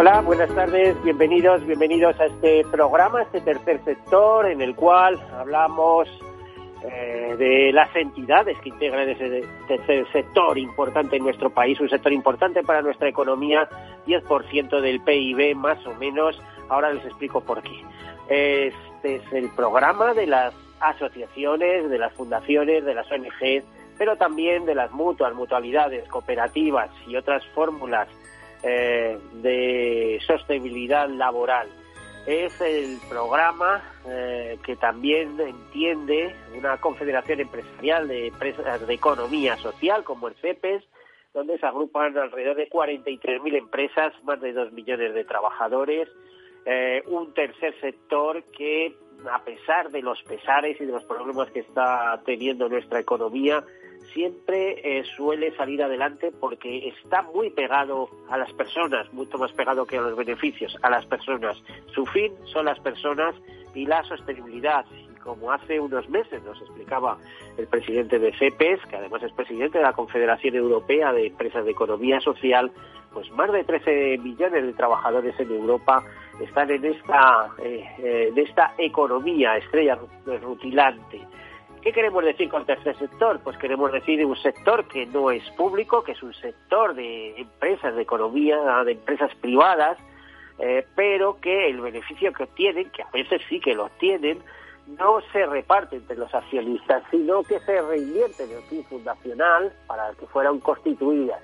Hola, buenas tardes, bienvenidos, bienvenidos a este programa, este tercer sector en el cual hablamos eh, de las entidades que integran ese tercer sector importante en nuestro país, un sector importante para nuestra economía, 10% del PIB más o menos. Ahora les explico por qué. Este es el programa de las asociaciones, de las fundaciones, de las ONGs, pero también de las mutuas, mutualidades, cooperativas y otras fórmulas eh, de sostenibilidad laboral. Es el programa eh, que también entiende una confederación empresarial de empresas de economía social como el CEPES, donde se agrupan alrededor de 43.000 empresas, más de 2 millones de trabajadores, eh, un tercer sector que, a pesar de los pesares y de los problemas que está teniendo nuestra economía, siempre eh, suele salir adelante porque está muy pegado a las personas, mucho más pegado que a los beneficios, a las personas. Su fin son las personas y la sostenibilidad. Y como hace unos meses nos explicaba el presidente de CEPES, que además es presidente de la Confederación Europea de Empresas de Economía Social, pues más de 13 millones de trabajadores en Europa están en esta, eh, eh, en esta economía estrella rutilante ¿Qué queremos decir con tercer sector? Pues queremos decir un sector que no es público, que es un sector de empresas, de economía, de empresas privadas, eh, pero que el beneficio que obtienen, que a veces sí que lo obtienen, no se reparte entre los accionistas, sino que se reinvierte en el fin fundacional para que fueran constituidas.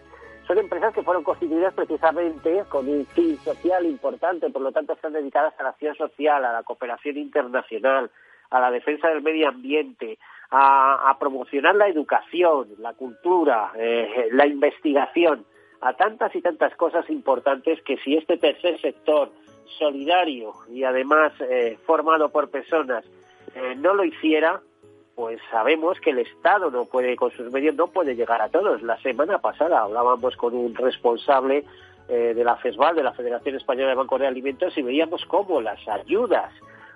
Son empresas que fueron constituidas precisamente con un fin social importante, por lo tanto están dedicadas a la acción social, a la cooperación internacional, a la defensa del medio ambiente, a, promocionar la educación, la cultura, eh, la investigación, a tantas y tantas cosas importantes que si este tercer sector solidario y además eh, formado por personas eh, no lo hiciera, pues sabemos que el Estado no puede, con sus medios, no puede llegar a todos. La semana pasada hablábamos con un responsable de la FESVAL, de la Federación Española de Banco de Alimentos, y veíamos cómo las ayudas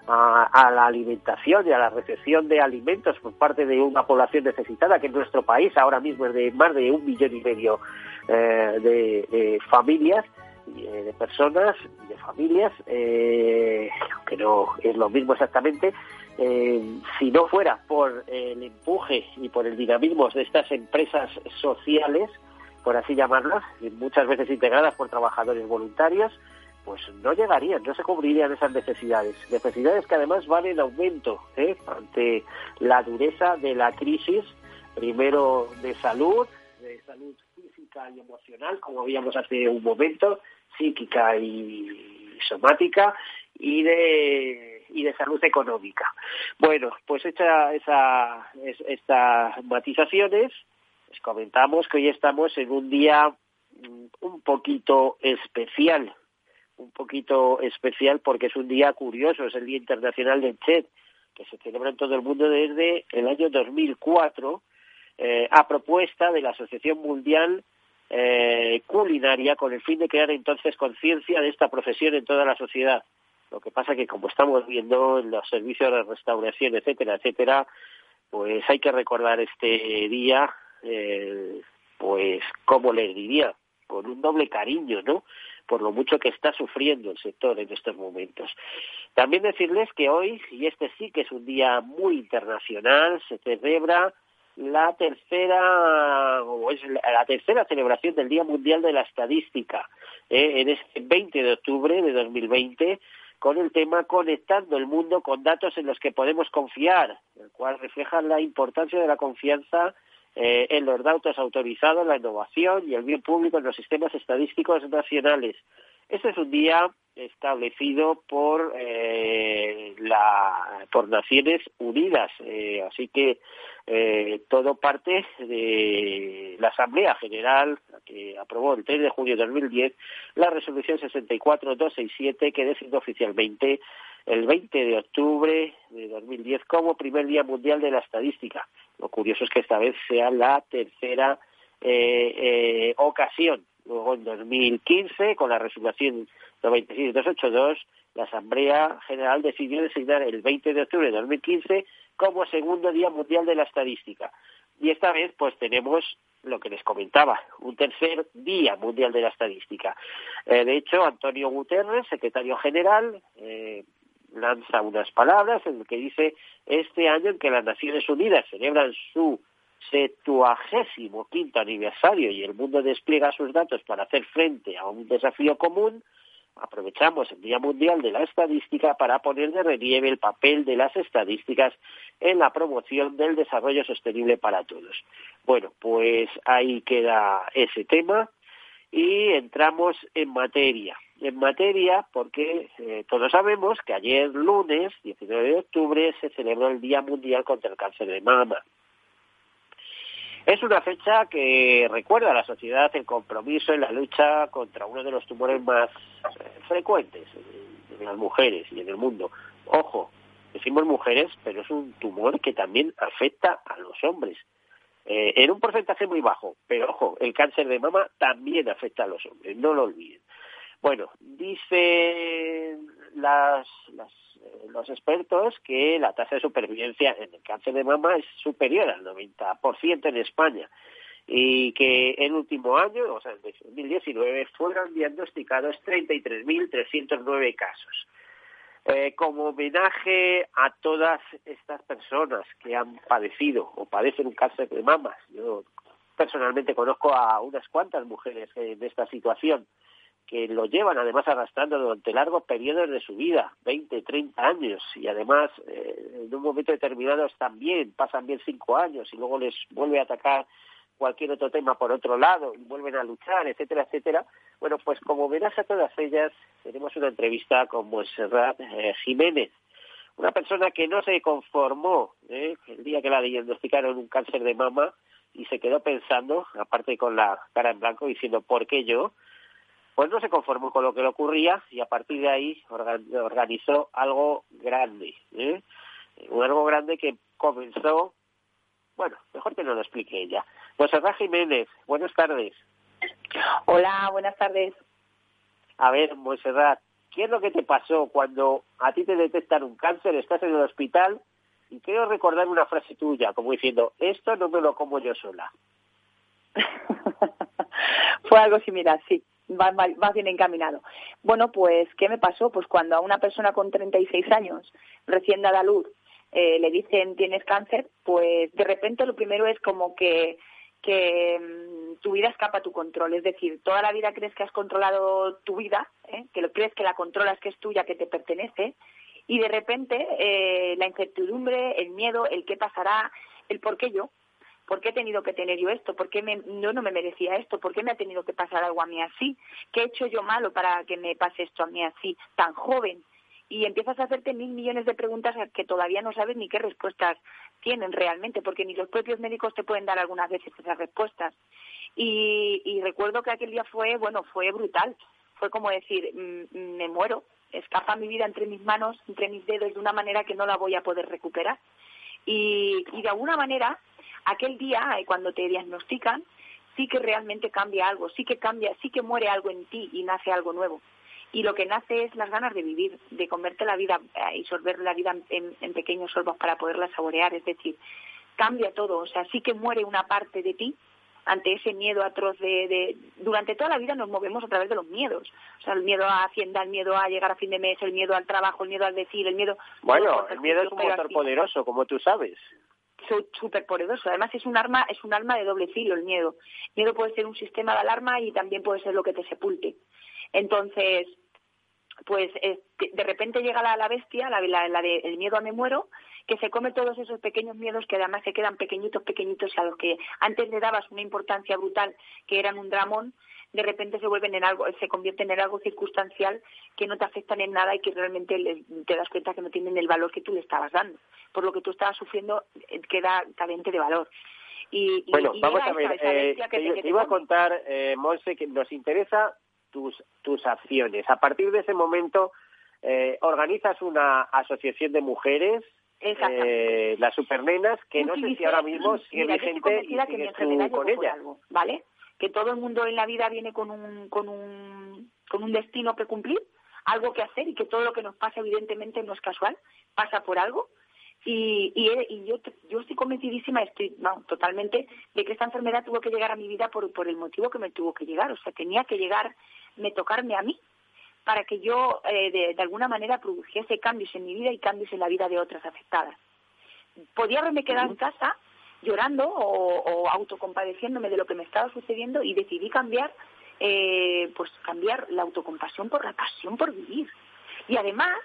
a, la alimentación y a la recepción de alimentos por parte de una población necesitada, que en nuestro país ahora mismo es de más de un millón y medio eh, de, familias, eh, de personas, de familias, eh, aunque no es lo mismo exactamente, si no fuera por el empuje y por el dinamismo de estas empresas sociales, por así llamarlas, muchas veces integradas por trabajadores voluntarios, pues no llegarían, no se cubrirían esas necesidades. Necesidades que además van en aumento ¿eh? ante la dureza de la crisis, primero de salud, de salud física y emocional, como veíamos hace un momento, psíquica y somática, y de, y de salud económica. Bueno, pues hecha esa, estas matizaciones, les comentamos que hoy estamos en un día mm, un poquito especial un poquito especial porque es un día curioso, es el Día Internacional del CHED, que se celebra en todo el mundo desde el año 2004, eh, a propuesta de la Asociación Mundial eh, Culinaria, con el fin de crear entonces conciencia de esta profesión en toda la sociedad. Lo que pasa que, como estamos viendo en los servicios de restauración, etcétera, etcétera, pues hay que recordar este día, eh, pues, como les diría, con un doble cariño, ¿no? Por lo mucho que está sufriendo el sector en estos momentos. También decirles que hoy, y este sí que es un día muy internacional, se celebra la tercera o es la tercera celebración del Día Mundial de la Estadística eh, en este 20 de octubre de 2020 con el tema Conectando el mundo con datos en los que podemos confiar, el cual refleja la importancia de la confianza eh, en los datos autorizados, la innovación y el bien público en los sistemas estadísticos nacionales. Este es un día establecido por eh, la por Naciones Unidas, eh, así que todo parte de la Asamblea General que aprobó el 3 de junio de 2010 la resolución 64267 que designó oficialmente el 20 de octubre de 2010 como primer Día Mundial de la Estadística. Lo curioso es que esta vez sea la tercera eh, eh, ocasión. Luego en 2015, con la resolución 96-282, la Asamblea General decidió designar el 20 de octubre de 2015 como segundo Día Mundial de la Estadística. Y esta vez, pues tenemos lo que les comentaba, un tercer Día Mundial de la Estadística. Eh, de hecho, Antonio Guterres, secretario general, eh, lanza unas palabras en que dice este año en que las Naciones Unidas celebran su septuagésimo quinto aniversario y el mundo despliega sus datos para hacer frente a un desafío común, aprovechamos el Día Mundial de la Estadística para poner de relieve el papel de las estadísticas en la promoción del desarrollo sostenible para todos. Bueno, pues ahí queda ese tema y entramos en materia. En materia porque eh, todos sabemos que ayer lunes, 19 de octubre, se celebró el Día Mundial contra el Cáncer de Mama. Es una fecha que recuerda a la sociedad el compromiso en la lucha contra uno de los tumores más eh, frecuentes en, las mujeres y en el mundo. Ojo, decimos mujeres, pero es un tumor que también afecta a los hombres. Eh, en un porcentaje muy bajo, pero ojo, el cáncer de mama también afecta a los hombres, no lo olviden. Bueno, dicen las, eh, los expertos que la tasa de supervivencia en el cáncer de mama es superior al 90% en España y que el último año, o sea, en 2019, fueron diagnosticados 33.309 casos. Eh, como homenaje a todas estas personas que han padecido o padecen un cáncer de mama, yo personalmente conozco a unas cuantas mujeres en esta situación, que lo llevan además arrastrando durante largos periodos de su vida, 20, 30 años, y además eh, en un momento determinado están bien, pasan bien cinco años y luego les vuelve a atacar cualquier otro tema por otro lado y vuelven a luchar, etcétera, etcétera. Bueno, pues como verás a todas ellas, tenemos una entrevista con Monserrat eh, Jiménez, una persona que no se conformó eh, el día que la diagnosticaron un cáncer de mama y se quedó pensando, aparte con la cara en blanco, diciendo, ¿por qué yo? Pues no se conformó con lo que le ocurría y a partir de ahí organizó algo grande, ¿eh? algo grande que comenzó, bueno, mejor que no lo explique ella. Pues Jiménez, buenas tardes. Hola, buenas tardes. A ver, Monserrat, ¿qué es lo que te pasó cuando a ti te detectan un cáncer, estás en el hospital y quiero recordar una frase tuya, como diciendo, esto no me lo como yo sola? Fue algo similar, sí va, va, bien encaminado. Bueno, pues, ¿qué me pasó? Pues cuando a una persona con 36 años, recién dada luz, eh, le dicen tienes cáncer, pues de repente lo primero es como que, que mm, tu vida escapa a tu control. Es decir, toda la vida crees que has controlado tu vida, ¿eh? que lo crees que la controlas, que es tuya, que te pertenece, y de repente eh, la incertidumbre, el miedo, el qué pasará, el por qué yo, ¿por qué he tenido que tener yo esto? ¿Por qué me, yo no me merecía esto? ¿Por qué me ha tenido que pasar algo a mí así? ¿Qué he hecho yo malo para que me pase esto a mí así, tan joven? Y empiezas a hacerte mil millones de preguntas que todavía no sabes ni qué respuestas tienen realmente, porque ni los propios médicos te pueden dar algunas veces esas respuestas. Y, y recuerdo que aquel día fue, bueno, fue brutal. Fue como decir, mm, me muero, escapa mi vida entre mis manos, entre mis dedos, de una manera que no la voy a poder recuperar. Y, y de alguna manera aquel día, eh, cuando te diagnostican, sí que realmente cambia algo, sí que cambia, sí que muere algo en ti y nace algo nuevo. Y lo que nace es las ganas de vivir, de comerte la vida eh, y sorber la vida en, pequeños sorbos para poderla saborear. Es decir, cambia todo. O sea, sí que muere una parte de ti ante ese miedo atroz de, Durante toda la vida nos movemos a través de los miedos. O sea, el miedo a Hacienda, el miedo a llegar a fin de mes, el miedo al trabajo, el miedo al decir, el miedo... Bueno, el miedo es un motor poderoso, como tú sabes súper poderoso. Además es un arma, es un arma de doble filo el miedo. El miedo puede ser un sistema de alarma y también puede ser lo que te sepulte. Entonces, pues de repente llega la, la bestia, la, la, la de el miedo a me muero, que se come todos esos pequeños miedos que además se quedan pequeñitos, pequeñitos a los que antes le dabas una importancia brutal, que eran un dramón, de repente se vuelven en algo, se convierten en algo circunstancial que no te afectan en nada y que realmente te das cuenta que no tienen el valor que tú le estabas dando. Por lo que tú estabas sufriendo eh, queda carente de valor. Y, bueno, vamos a ver, eh, te, iba a contar, eh, Monse, que nos interesa tus, tus acciones. A partir de ese momento, eh, organizas una asociación de mujeres, eh, las supernenas, que no sé si ahora mismo sigue vigente y sigues tú con ella. Algo, ¿Vale? Que todo el mundo en la vida viene con un, con un, con un destino que cumplir, algo que hacer y que todo lo que nos pasa evidentemente no es casual, pasa por algo. Y, y, yo, yo estoy convencidísima, estoy no, totalmente, de que esta enfermedad tuvo que llegar a mi vida por, por el motivo que me tuvo que llegar. O sea, tenía que llegar, me tocarme a mí para que yo eh, de, alguna manera produjese cambios en mi vida y cambios en la vida de otras afectadas. Podía haberme quedado en casa llorando o, autocompadeciéndome de lo que me estaba sucediendo y decidí cambiar, eh, pues cambiar la autocompasión por la pasión por vivir. Y además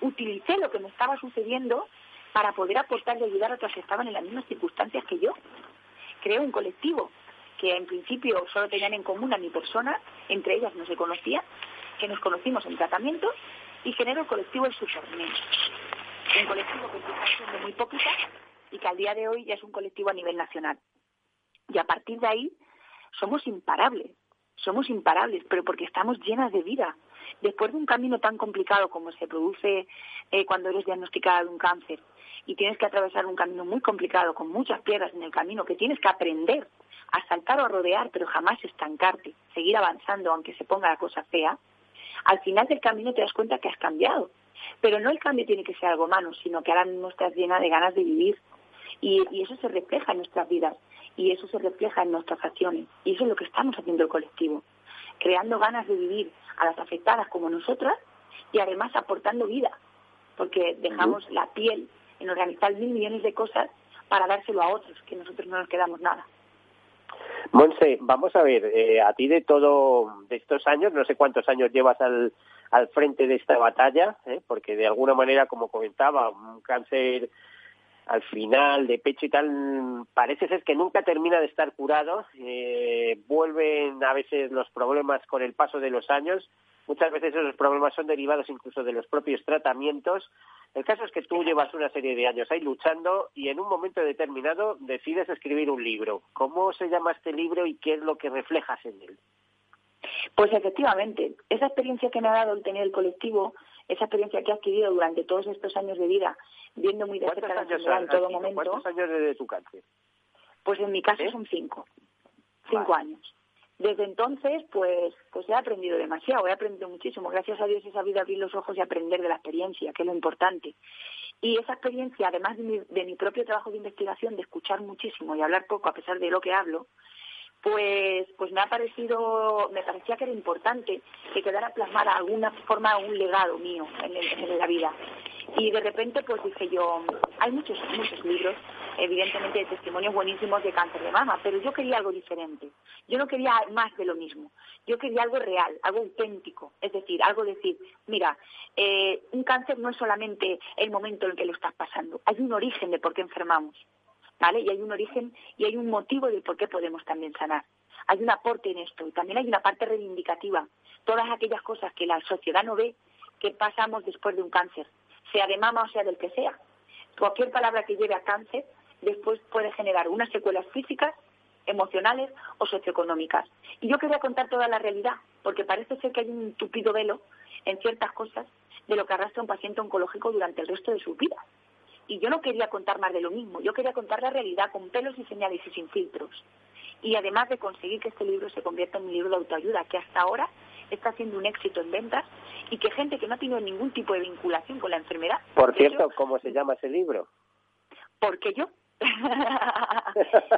utilicé lo que me estaba sucediendo para poder aportar y ayudar a otras que estaban en las mismas circunstancias que yo. Creé un colectivo que en principio solo tenían en común a mi persona, entre ellas no se conocía, que nos conocimos en tratamiento y generó el colectivo El Supermen. Un colectivo que está siendo muy poquita y que al día de hoy ya es un colectivo a nivel nacional. Y a partir de ahí somos imparables, somos imparables, pero porque estamos llenas de vida. Después de un camino tan complicado como se produce eh, cuando eres diagnosticada de un cáncer y tienes que atravesar un camino muy complicado con muchas piedras en el camino que tienes que aprender a saltar o a rodear, pero jamás estancarte, seguir avanzando aunque se ponga la cosa fea, al final del camino te das cuenta que has cambiado. Pero no el cambio tiene que ser algo malo, sino que ahora mismo estás llena de ganas de vivir. Y, eso se refleja en nuestras vidas y eso se refleja en nuestras acciones. Y eso es lo que estamos haciendo el colectivo, creando ganas de vivir a las afectadas como nosotras y además aportando vida, porque dejamos la piel en organizar mil millones de cosas para dárselo a otros, que nosotros no nos quedamos nada. Monse, vamos a ver, eh, a ti de todo, de estos años, no sé cuántos años llevas al, al frente de esta batalla, ¿eh? porque de alguna manera, como comentaba, un cáncer al final de pecho y tal, parece ser que nunca termina de estar curado, eh, vuelven a veces los problemas con el paso de los años, muchas veces esos problemas son derivados incluso de los propios tratamientos, el caso es que tú llevas una serie de años ahí luchando y en un momento determinado decides escribir un libro. ¿Cómo se llama este libro y qué es lo que reflejas en él? Pues efectivamente, esa experiencia que me ha dado el tener el colectivo, esa experiencia que he adquirido durante todos estos años de vida, viendo muy de cerca la enfermedad en todo momento. ¿Cuántos años desde tu cáncer? Pues en mi caso ¿Eh? son cinco, cinco años. Desde entonces, pues, pues he aprendido demasiado, he aprendido muchísimo. Gracias a Dios he sabido abrir los ojos y aprender de la experiencia, que es lo importante. Y esa experiencia, además de mi, de mi propio trabajo de investigación, de escuchar muchísimo y hablar poco a pesar de lo que hablo, pues, pues me ha parecido, me parecía que era importante que quedara plasmada alguna forma, un legado mío en, en la vida. Y de repente, pues dije yo, hay muchos, muchos libros evidentemente de testimonios buenísimos de cáncer de mama, pero yo quería algo diferente. Yo no quería más de lo mismo. Yo quería algo real, algo auténtico. Es decir, algo decir, mira, eh, un cáncer no es solamente el momento en el que lo estás pasando. Hay un origen de por qué enfermamos, ¿vale? Y hay un origen y hay un motivo del por qué podemos también sanar. Hay un aporte en esto y también hay una parte reivindicativa. Todas aquellas cosas que la sociedad no ve que pasamos después de un cáncer, sea de mama o sea del que sea. Cualquier palabra que lleve a cáncer después puede generar unas secuelas físicas, emocionales o socioeconómicas. Y yo quería contar toda la realidad, porque parece ser que hay un tupido velo en ciertas cosas de lo que arrastra un paciente oncológico durante el resto de su vida. Y yo no quería contar más de lo mismo, yo quería contar la realidad con pelos y señales y sin filtros. Y además de conseguir que este libro se convierta en un libro de autoayuda, que hasta ahora está haciendo un éxito en ventas y que gente que no ha tenido ningún tipo de vinculación con la enfermedad. Por cierto, ¿cómo se llama ese libro? Porque yo.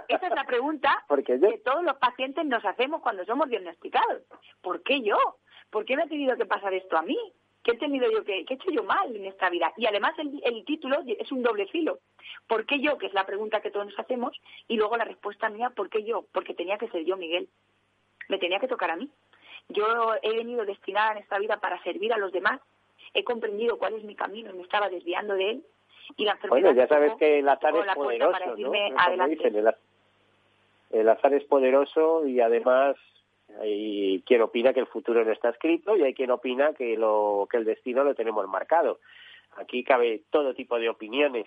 Esa es la pregunta que todos los pacientes nos hacemos cuando somos diagnosticados. ¿Por qué yo? ¿Por qué me ha tenido que pasar esto a mí? ¿Qué he tenido yo que, qué he hecho yo mal en esta vida? Y además el, el, título es un doble filo. ¿Por qué yo? Que es la pregunta que todos nos hacemos. Y luego la respuesta mía, ¿por qué yo? Porque tenía que ser yo, Miguel. Me tenía que tocar a mí. Yo he venido destinada en esta vida para servir a los demás. He comprendido cuál es mi camino y me estaba desviando de él bueno, ya sabes que el azar es poderoso, ¿no? el, azar es poderoso y además hay quien opina que el futuro no está escrito y hay quien opina que, lo, que el destino lo tenemos marcado. Aquí cabe todo tipo de opiniones.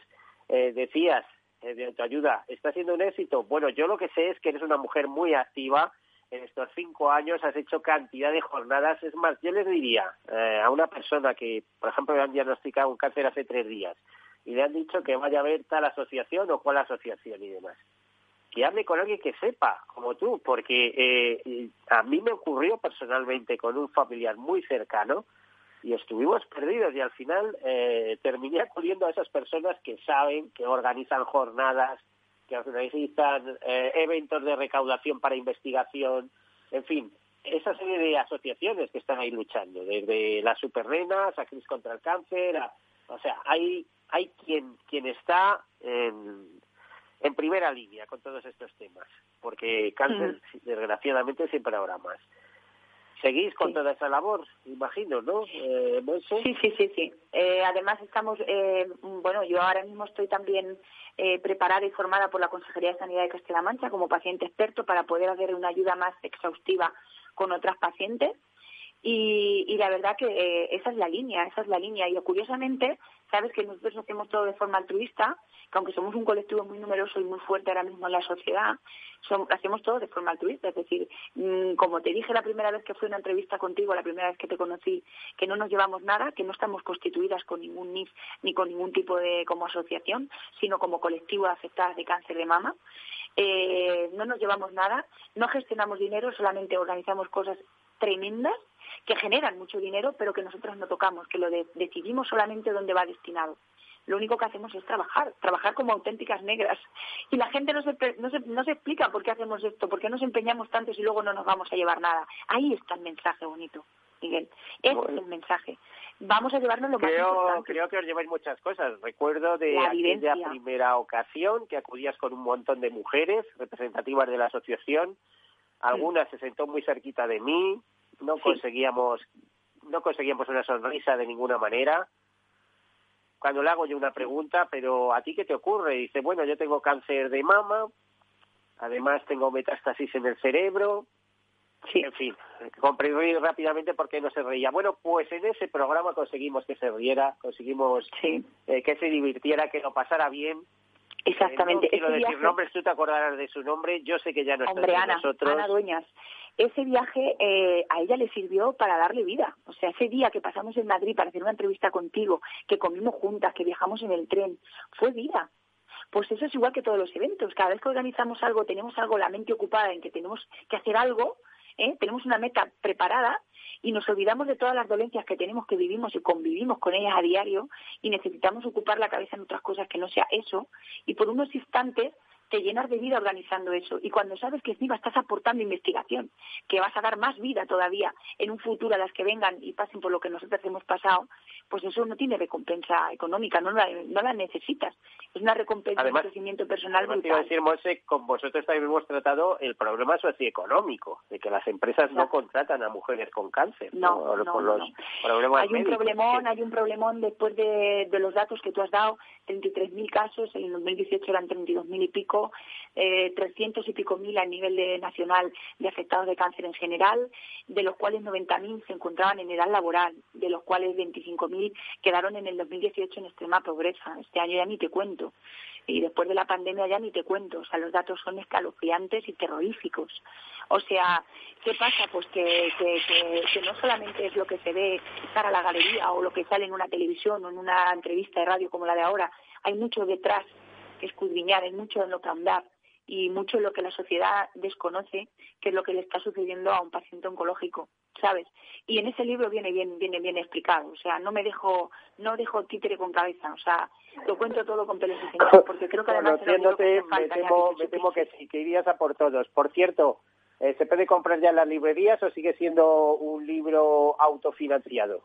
Eh, decías, eh, de autoayuda, ¿está siendo un éxito? Bueno, yo lo que sé es que eres una mujer muy activa, en estos cinco años has hecho cantidad de jornadas. Es más, yo les diría eh, a una persona que, por ejemplo, le han diagnosticado un cáncer hace tres días y le han dicho que vaya a ver tal asociación o cual asociación y demás, que hable con alguien que sepa, como tú, porque eh, a mí me ocurrió personalmente con un familiar muy cercano y estuvimos perdidos y al final eh, terminé acudiendo a esas personas que saben, que organizan jornadas, que organizan eh, eventos de recaudación para investigación, en fin, esa serie de asociaciones que están ahí luchando, desde las supernenas a Cris contra el cáncer, o sea, hay hay quien quien está en, en primera línea con todos estos temas, porque cáncer, desgraciadamente, siempre habrá más. Seguís con toda esa labor, imagino, ¿no? Eh, sí, sí, sí, sí. Eh, además estamos, eh, bueno, yo ahora mismo estoy también eh, preparada y formada por la Consejería de Sanidad de Castilla-La Mancha como paciente experto para poder hacer una ayuda más exhaustiva con otras pacientes. Y, y la verdad que eh, esa es la línea, esa es la línea. Y curiosamente, sabes que nosotros hacemos todo de forma altruista, que aunque somos un colectivo muy numeroso y muy fuerte ahora mismo en la sociedad, hacemos todo de forma altruista. Es decir, mm, como te dije la primera vez que fui a una entrevista contigo, la primera vez que te conocí, que no nos llevamos nada, que no estamos constituidas con ningún NIF ni con ningún tipo de como asociación, sino como colectivo de afectadas de cáncer de mama. Eh, no nos llevamos nada, no gestionamos dinero, solamente organizamos cosas tremendas que generan mucho dinero, pero que nosotros no tocamos, que lo decidimos solamente dónde va destinado. Lo único que hacemos es trabajar, trabajar como auténticas negras. Y la gente no se, no se, no se explica por qué hacemos esto, por qué nos empeñamos tanto si luego no nos vamos a llevar nada. Ahí está el mensaje bonito, Miguel. Ese es el mensaje. Vamos a llevarnos lo creo, más Creo que os lleváis muchas cosas. Recuerdo de la aquella primera ocasión que acudías con un montón de mujeres representativas de la asociación. Algunas se sentó muy cerquita de mí, no conseguíamos no conseguíamos una sonrisa de ninguna manera. Cuando le hago yo una pregunta, pero ¿a ti qué te ocurre? dice, bueno, yo tengo cáncer de mama, además tengo metástasis en el cerebro, Sí. En fin, comprendí rápidamente por qué no se reía. Bueno, pues en ese programa conseguimos que se riera, conseguimos eh, que se divirtiera, que lo pasara bien. Exactamente. Eh, no quiero decir nombres, tú te acordarás de su nombre. Yo sé que ya no está Ana, nosotros. Ana Dueñas ese viaje eh, a ella le sirvió para darle vida. O sea, ese día que pasamos en Madrid para hacer una entrevista contigo, que comimos juntas, que viajamos en el tren, fue vida. Pues eso es igual que todos los eventos. Cada vez que organizamos algo, tenemos algo, la mente ocupada en que tenemos que hacer algo, ¿eh? tenemos una meta preparada y nos olvidamos de todas las dolencias que tenemos, que vivimos y convivimos con ellas a diario y necesitamos ocupar la cabeza en otras cosas que no sea eso. Y por unos instantes te llenas de vida organizando eso. Y cuando sabes que encima estás aportando investigación, que vas a dar más vida todavía en un futuro a las que vengan y pasen por lo que nosotros hemos pasado, pues eso no tiene recompensa económica, no la, no la necesitas. Es una recompensa de crecimiento personal brutal. decir, Monse, con vosotros también hemos tratado el problema socioeconómico, de que las empresas no contratan a mujeres con cáncer. No, no, no, Hay un problemón, hay un problemón después de, de los datos que tú has dado, 33.000 casos, en el 2018 eran 32.000 y pico, eh, 300 y pico mil a nivel nacional de afectados de cáncer en general, de los cuales 90.000 se encontraban en edad laboral, de los cuales 25.000 quedaron en el 2018 en extrema pobreza. Este año ya ni te cuento. Y después de la pandemia ya ni te cuento. O sea, los datos son escalofriantes y terroríficos. O sea, ¿qué pasa? Pues que, que, que, no solamente es lo que se ve para la galería o lo que sale en una televisión o en una entrevista de radio como la de ahora. Hay mucho detrás que escudriñar, hay mucho en lo que andar y mucho en lo que la sociedad desconoce, que es lo que le está sucediendo a un paciente oncológico, ¿sabes? Y en ese libro viene bien, viene bien explicado, o sea, no me dejo, no dejo títere con cabeza, o sea, lo cuento todo con pelos y señales, porque creo que además me, temo, me temo que sí, que irías a por todos. Por cierto, eh, ¿se puede comprar ya en las librerías o sigue siendo un libro autofinanciado?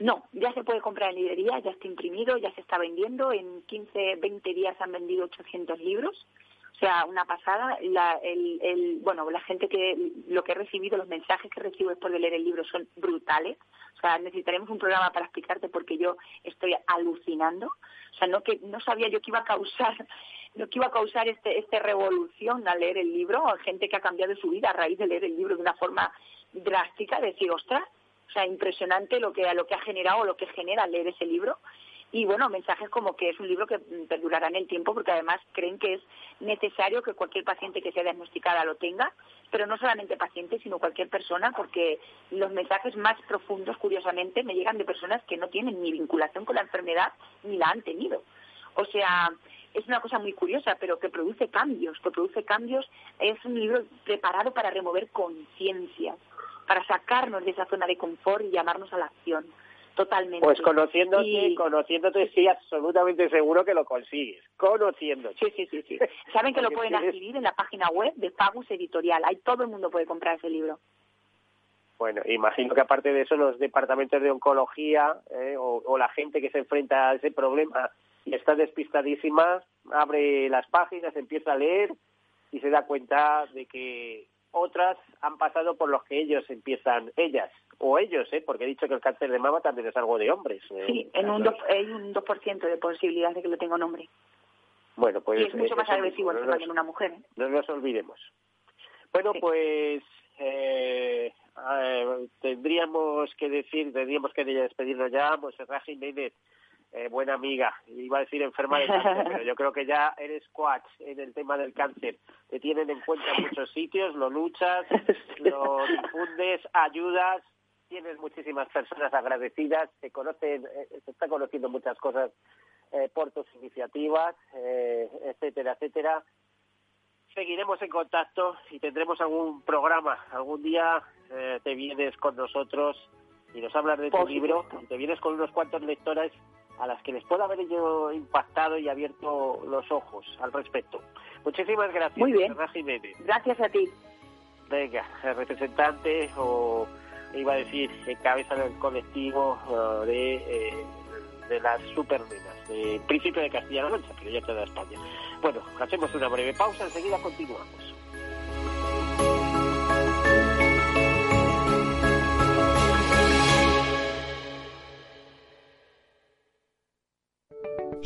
No, ya se puede comprar en librería, ya está imprimido, ya se está vendiendo. En 15, 20 días han vendido 800 libros. O sea, una pasada. La, el, el, bueno, la gente que lo que he recibido, los mensajes que recibo después de leer el libro son brutales. O sea, necesitaremos un programa para explicarte porque yo estoy alucinando. O sea, no que no sabía yo que iba a causar lo que iba a causar este, esta revolución al leer el libro, gente que ha cambiado su vida a raíz de leer el libro de una forma drástica, decir, ostras, o sea, impresionante lo que, lo que ha generado, lo que genera leer ese libro. y bueno, mensajes como que es un libro que perdurará en el tiempo porque además creen que es necesario que cualquier paciente que sea diagnosticada lo tenga, pero no solamente pacientes, sino cualquier persona, porque los mensajes más profundos, curiosamente, me llegan de personas que no tienen ni vinculación con la enfermedad ni la han tenido. O sea, es una cosa muy curiosa, pero que produce cambios, que produce cambios. Es un libro preparado para remover conciencias, para sacarnos de esa zona de confort y llamarnos a la acción. Totalmente. Pues conociéndote, conociéndote, sí, absolutamente seguro que lo consigues. Conociéndote. Sí, sí, sí. sí. Saben que lo pueden adquirir en la página web de Fagus Editorial. Ahí todo el mundo puede comprar ese libro. Bueno, imagino que aparte de eso, los departamentos de oncología eh, o, la gente que se enfrenta a ese problema y está despistadísima, abre las páginas, empieza a leer y se da cuenta de que otras han pasado por los que ellos empiezan, ellas o ellos, ¿eh? porque he dicho que el cáncer de mama también es algo de hombres. ¿eh? Sí, en un hay un 2% de posibilidad de que lo tenga un hombre. Bueno, pues... Y es mucho más agresivo no que en una mujer. ¿eh? No nos olvidemos. Bueno, pues eh, tendríamos que decir, tendríamos que despedirnos ya, Monserrat Jiménez, eh, buena amiga, iba a decir enferma de cáncer, pero yo creo que ya eres coach en el tema del cáncer. Te tienen en cuenta en muchos sitios, lo luchas, lo difundes, ayudas, tienes muchísimas personas agradecidas, se conocen, eh, se está conociendo muchas cosas eh, por tus iniciativas, eh, etcétera, etcétera. Seguiremos en contacto y tendremos algún programa. Algún día te vienes con nosotros y nos hablas de tu libro y te vienes con unos cuantos lectores a las que les pueda haber yo impactado y abierto los ojos al respecto. Muchísimas gracias. Muy bien. Gracias a ti. Venga, representante o iba a decir cabeza del colectivo eh, de, eh, de las supernenas, de Príncipe de Castilla-La Mancha, que ya toda España. Bueno, hacemos una breve pausa, enseguida continuamos.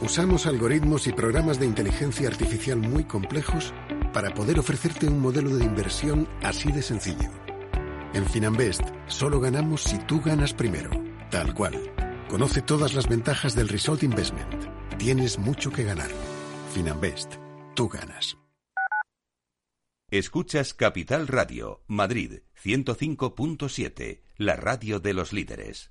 Usamos algoritmos y programas de inteligencia artificial muy complejos para poder ofrecerte un modelo de inversión así de sencillo. En Finanbest solo ganamos si tú ganas primero, tal cual. Conoce todas las ventajas del Result Investment. Tienes mucho que ganar. Finanbest, tú ganas. Escuchas Capital Radio, Madrid 105.7, la radio de los líderes.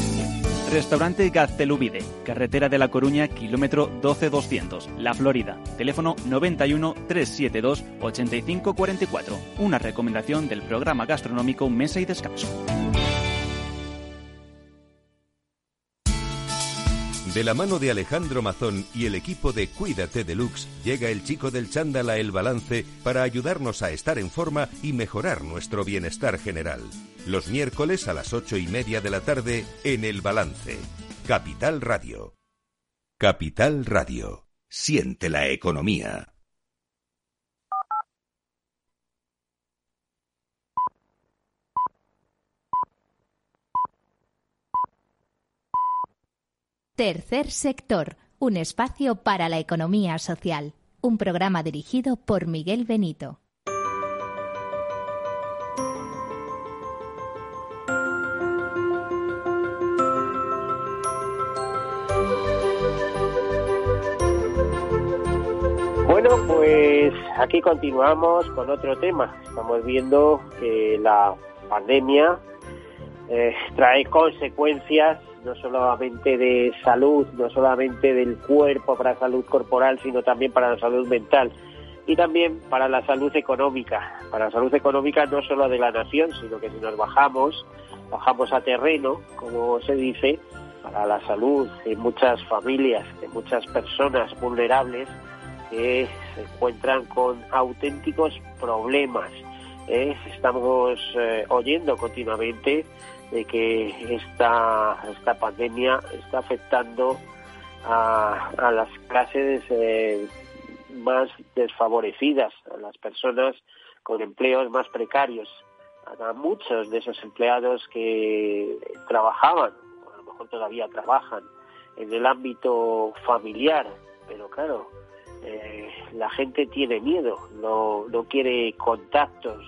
Restaurante Gaztelubide, carretera de La Coruña, kilómetro 12200, La Florida. Teléfono 91 372 8544. Una recomendación del programa gastronómico Mesa y Descanso. De la mano de Alejandro Mazón y el equipo de Cuídate Deluxe, llega el chico del chándal a El Balance para ayudarnos a estar en forma y mejorar nuestro bienestar general. Los miércoles a las ocho y media de la tarde en El Balance. Capital Radio. Capital Radio. Siente la economía. Tercer sector, un espacio para la economía social. Un programa dirigido por Miguel Benito. Bueno, pues aquí continuamos con otro tema. Estamos viendo que la pandemia eh, trae consecuencias no solamente de salud, no solamente del cuerpo para salud corporal, sino también para la salud mental y también para la salud económica. Para la salud económica no solo de la nación, sino que si nos bajamos, bajamos a terreno, como se dice, para la salud de muchas familias, de muchas personas vulnerables que se encuentran con auténticos problemas. ¿eh? Estamos eh, oyendo continuamente de que esta, esta pandemia está afectando a, a las clases eh, más desfavorecidas, a las personas con empleos más precarios, a muchos de esos empleados que trabajaban, o a lo mejor todavía trabajan, en el ámbito familiar, pero claro, eh, la gente tiene miedo, no, no quiere contactos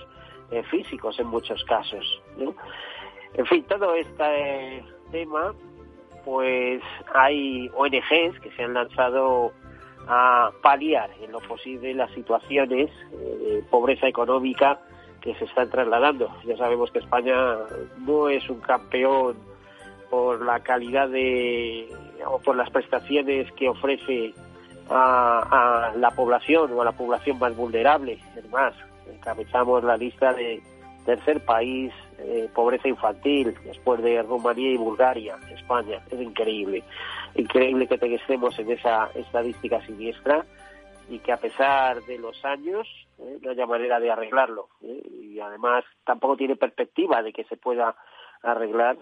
eh, físicos en muchos casos. En fin, todo este tema, pues hay ONGs que se han lanzado a paliar en lo posible las situaciones de pobreza económica que se están trasladando. Ya sabemos que España no es un campeón por la calidad de o por las prestaciones que ofrece a, a la población o a la población más vulnerable. Es más, encabezamos la lista de tercer país eh, pobreza infantil después de Rumanía y Bulgaria, España. Es increíble, increíble que estemos en esa estadística siniestra y que a pesar de los años eh, no haya manera de arreglarlo. Eh, y además tampoco tiene perspectiva de que se pueda arreglar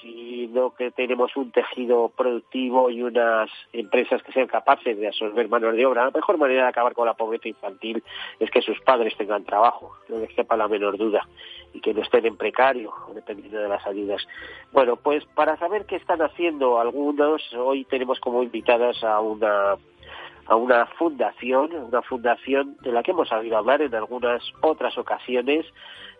sino que tenemos un tejido productivo y unas empresas que sean capaces de absorber manos de obra. La mejor manera de acabar con la pobreza infantil es que sus padres tengan trabajo, no les quepa la menor duda, y que no estén en precario, dependiendo de las ayudas. Bueno, pues para saber qué están haciendo algunos, hoy tenemos como invitadas a una a una fundación, una fundación de la que hemos oído hablar en algunas otras ocasiones.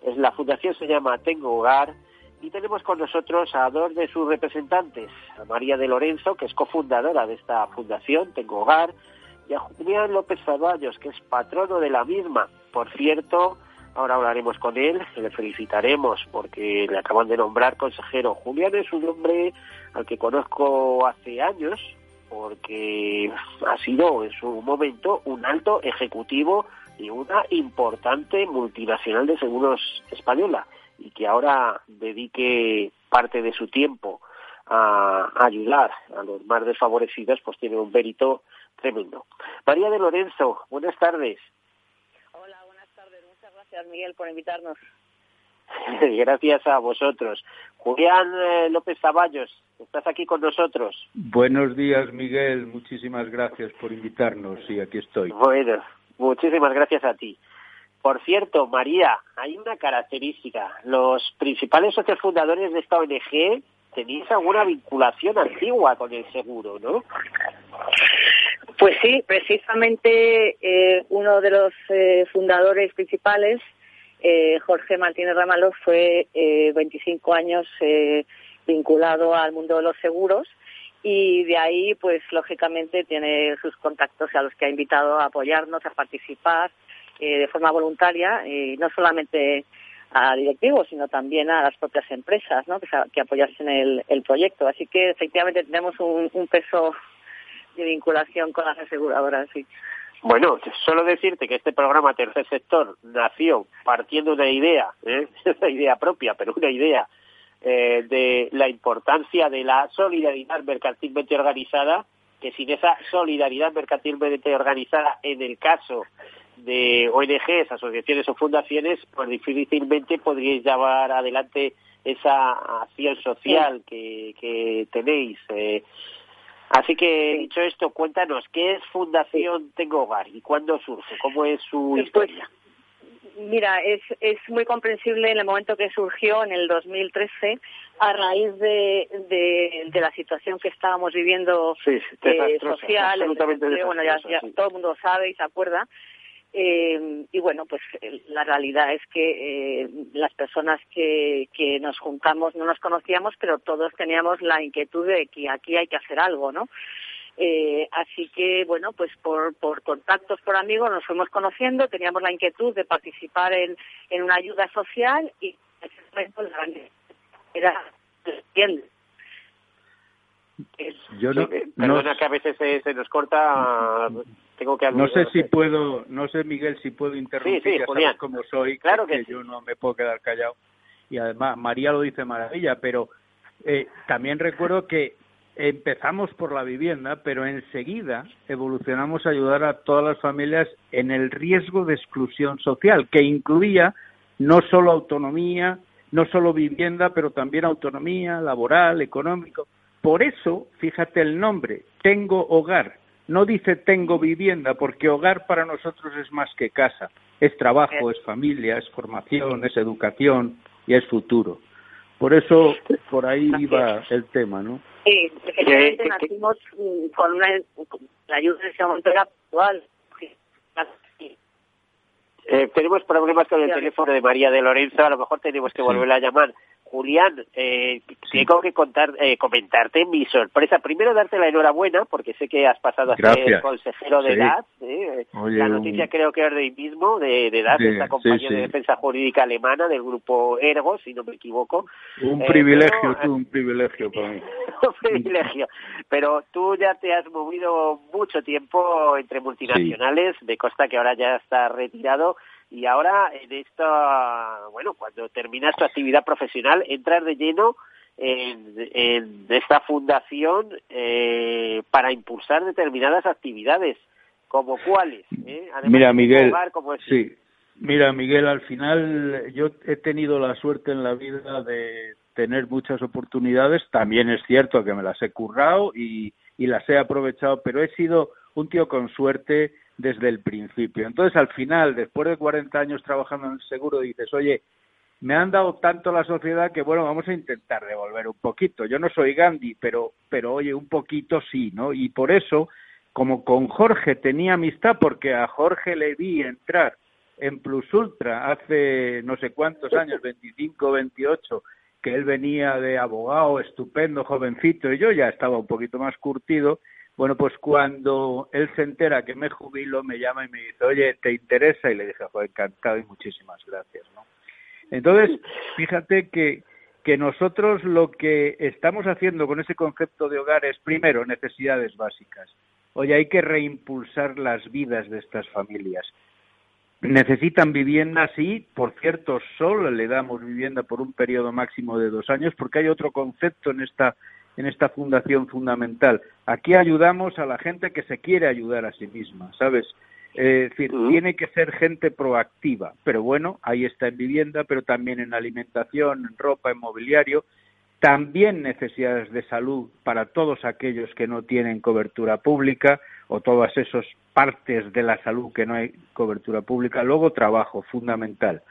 Es la fundación se llama Tengo Hogar y tenemos con nosotros a dos de sus representantes, a María de Lorenzo, que es cofundadora de esta fundación, Tengo Hogar, y a Julián López Zaballos, que es patrono de la misma. Por cierto, ahora hablaremos con él, le felicitaremos porque le acaban de nombrar consejero. Julián es un hombre al que conozco hace años, porque ha sido en su momento un alto ejecutivo y una importante multinacional de seguros española y que ahora dedique parte de su tiempo a, ayudar a los más desfavorecidos, pues tiene un mérito tremendo. María de Lorenzo, buenas tardes. Hola, buenas tardes. Muchas gracias, Miguel, por invitarnos. Gracias a vosotros. Julián eh, López Zaballos, estás aquí con nosotros. Buenos días, Miguel. Muchísimas gracias por invitarnos y aquí estoy. Bueno, muchísimas gracias a ti. Por cierto, María, hay una característica. Los principales socios fundadores de esta ONG tenéis alguna vinculación antigua con el seguro, ¿no? Pues sí, precisamente eh, uno de los eh, fundadores principales, eh, Jorge Martínez Ramaló, fue 25 años vinculado al mundo de los seguros y de ahí, pues lógicamente, tiene sus contactos a los que ha invitado a apoyarnos, a participar eh, de forma voluntaria y no solamente a directivos, sino también a las propias empresas ¿no? que, que apoyasen el, proyecto. Así que efectivamente tenemos un, peso de vinculación con las aseguradoras. Sí. Bueno, solo decirte que este programa Tercer Sector nació partiendo una idea, ¿eh? una idea propia, pero una idea eh, de la importancia de la solidaridad mercantilmente organizada, que sin esa solidaridad mercantilmente organizada, en el caso de ONGs, asociaciones o fundaciones, pues difícilmente podríais llevar adelante esa acción social que, que tenéis. Eh, así que, dicho esto, cuéntanos, ¿qué es Fundación Tengo Hogar y cuándo surge? ¿Cómo es su pues, historia? Mira, es, es muy comprensible en el momento que surgió, en el 2013, a raíz de, de, la situación que estábamos viviendo sí, eh, social, bueno, ya, todo el mundo sabe y se acuerda. Eh, y bueno, pues la realidad es que eh, las personas que, que nos juntamos no nos conocíamos, pero todos teníamos la inquietud de que aquí hay que hacer algo, ¿no? Eh, así que, bueno, pues por, por contactos, por amigos, nos fuimos conociendo, teníamos la inquietud de participar en, en una ayuda social y en ese momento la era Yo no, perdona que a veces se, nos corta, tengo que No sé si puedo, no sé Miguel si puedo interrumpir, sí, sí, ya como soy, claro que, yo no me puedo quedar callado. Y además María lo dice maravilla, pero eh, también recuerdo que empezamos por la vivienda, pero enseguida evolucionamos a ayudar a todas las familias en el riesgo de exclusión social, que incluía no solo autonomía, no solo vivienda, pero también autonomía laboral, económico. Por eso, fíjate el nombre, tengo hogar. No dice tengo vivienda, porque hogar para nosotros es más que casa. Es trabajo, es familia, es formación, es educación y es futuro. Por eso, por ahí iba el tema, ¿no? Sí, efectivamente nacimos mm, con, una, la ayuda de ese momento actual. Eh, tenemos problemas con el teléfono de María de Lorenzo, a lo mejor tenemos que volverla a llamar. Julián, eh, tengo que contar, eh, comentarte mi sorpresa. Primero, darte la enhorabuena, porque sé que has pasado a ser consejero de edad. ¿eh? la noticia creo que es de hoy mismo, de, de edad, de, esta compañía de defensa jurídica alemana del grupo Ergo, si no me equivoco. Un privilegio, tú, un privilegio para mí. un privilegio. Pero tú ya te has movido mucho tiempo entre multinacionales, de Costa que ahora ya está retirado y ahora en esta, bueno, cuando terminas tu actividad profesional, entras de lleno en, en esta fundación eh, para impulsar determinadas actividades, como cuáles. Eh? Mira, Miguel, sí. Mira, Miguel, al final yo he tenido la suerte en la vida de tener muchas oportunidades. También es cierto que me las he currado y, y las he aprovechado, pero he sido un tío con suerte desde el principio. Entonces, al final, después de 40 años trabajando en el seguro, dices, oye, me han dado tanto la sociedad que, bueno, vamos a intentar devolver un poquito. Yo no soy Gandhi, pero, pero oye, un poquito sí, ¿no? Y por eso, como con Jorge tenía amistad, porque a Jorge le vi entrar en Plus Ultra hace no sé cuántos años, 25, 28, que él venía de abogado, estupendo, jovencito, y yo ya estaba un poquito más curtido, bueno, pues cuando él se entera que me jubilo, me llama y me dice, oye, ¿te interesa? Y le dije, pues encantado y muchísimas gracias, ¿no? Entonces, fíjate que, que nosotros lo que estamos haciendo con ese concepto de hogar es, primero, necesidades básicas. Oye, hay que reimpulsar las vidas de estas familias. Necesitan vivienda, sí, por cierto, solo le damos vivienda por un periodo máximo de dos años, porque hay otro concepto en esta en esta fundación fundamental. Aquí ayudamos a la gente que se quiere ayudar a sí misma, ¿sabes? es decir, tiene que ser gente proactiva, pero bueno, ahí está en vivienda, pero también en alimentación, en ropa, en mobiliario, también necesidades de salud para todos aquellos que no tienen cobertura pública o todas esas partes de la salud que no hay cobertura pública. Luego trabajo fundamental.